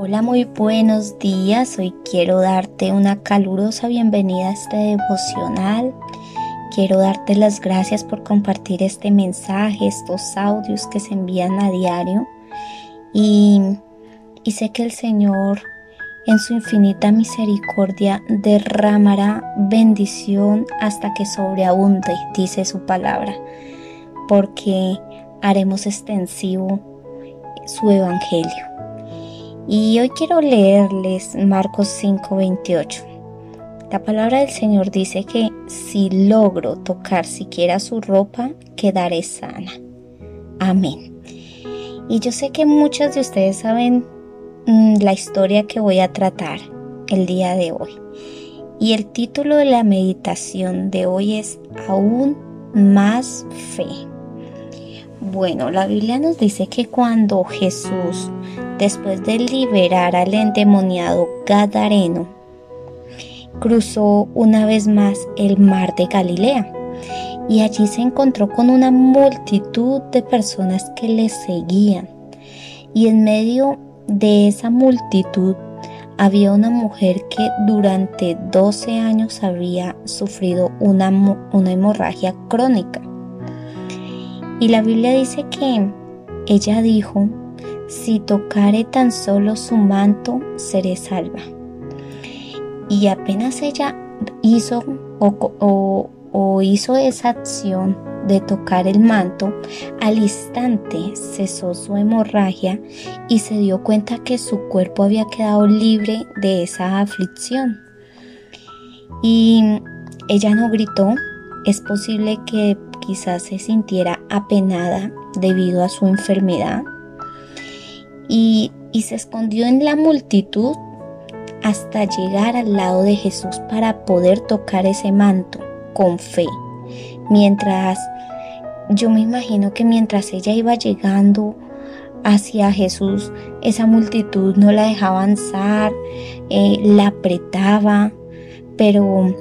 Hola, muy buenos días. Hoy quiero darte una calurosa bienvenida a este devocional. Quiero darte las gracias por compartir este mensaje, estos audios que se envían a diario. Y, y sé que el Señor en su infinita misericordia derramará bendición hasta que sobreabunde, dice su palabra, porque haremos extensivo su evangelio. Y hoy quiero leerles Marcos 5:28. La palabra del Señor dice que si logro tocar siquiera su ropa, quedaré sana. Amén. Y yo sé que muchos de ustedes saben mm, la historia que voy a tratar el día de hoy. Y el título de la meditación de hoy es Aún más fe. Bueno, la Biblia nos dice que cuando Jesús después de liberar al endemoniado Gadareno, cruzó una vez más el mar de Galilea y allí se encontró con una multitud de personas que le seguían. Y en medio de esa multitud había una mujer que durante 12 años había sufrido una, una hemorragia crónica. Y la Biblia dice que ella dijo, si tocare tan solo su manto, seré salva. Y apenas ella hizo o, hizo esa acción de tocar el manto, al instante cesó su hemorragia y se dio cuenta que su cuerpo había quedado libre de esa aflicción. Y ella no gritó, es posible que quizás se sintiera apenada debido a su enfermedad y, se escondió en la multitud hasta llegar al lado de Jesús para poder tocar ese manto con fe. Mientras, yo me imagino que mientras ella iba llegando hacia Jesús, esa multitud no la dejaba avanzar, eh, la apretaba, pero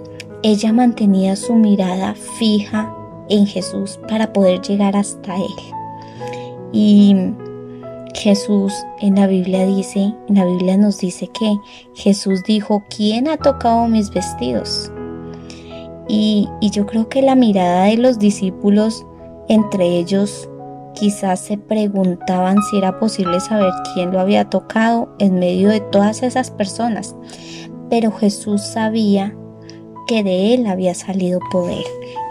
ella mantenía su mirada fija en Jesús para poder llegar hasta Él. Y Jesús en la Biblia dice, en la Biblia nos dice que Jesús dijo, ¿quién ha tocado mis vestidos? Y, y yo creo que la mirada de los discípulos, entre ellos, quizás se preguntaban si era posible saber quién lo había tocado en medio de todas esas personas. Pero Jesús sabía que de él había salido poder.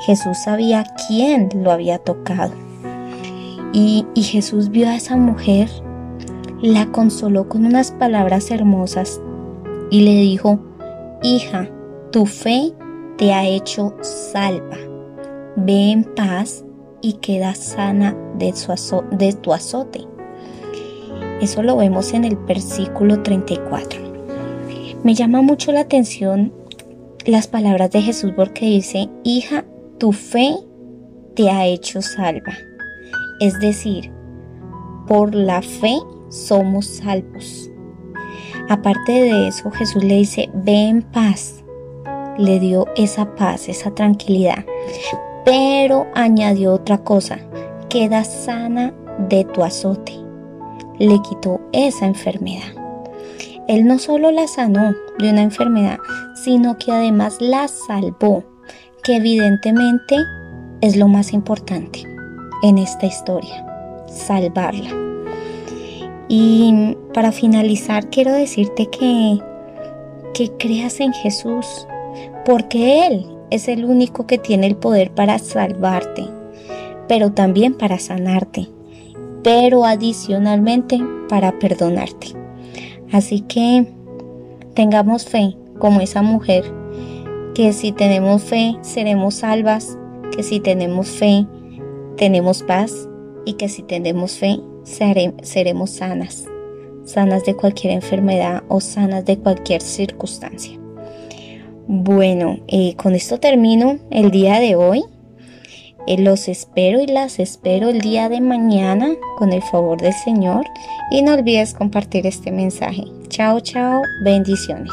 Jesús sabía quién lo había tocado. Y, Jesús vio a esa mujer, la consoló con unas palabras hermosas y le dijo, hija, tu fe te ha hecho salva. Ve en paz y queda sana de, de tu azote. Eso lo vemos en el versículo 34. Me llama mucho la atención las palabras de Jesús porque dice, hija, tu fe te ha hecho salva. Es decir, por la fe somos salvos. Aparte de eso, Jesús le dice, ve en paz. Le dio esa paz, esa tranquilidad. Pero añadió otra cosa, queda sana de tu azote. Le quitó esa enfermedad. Él no solo la sanó de una enfermedad, sino que además la salvó, que evidentemente es lo más importante en esta historia, salvarla. Y para finalizar quiero decirte que, que creas en Jesús, porque Él es el único que tiene el poder para salvarte, pero también para sanarte, pero adicionalmente para perdonarte. Así que tengamos fe como esa mujer, que si tenemos fe seremos salvas, que si tenemos fe tenemos paz y que si tenemos fe seremos sanas, sanas de cualquier enfermedad o sanas de cualquier circunstancia. Bueno, eh, con esto termino el día de hoy. Eh, los espero y las espero el día de mañana con el favor del Señor y no olvides compartir este mensaje. Chao, chao, bendiciones.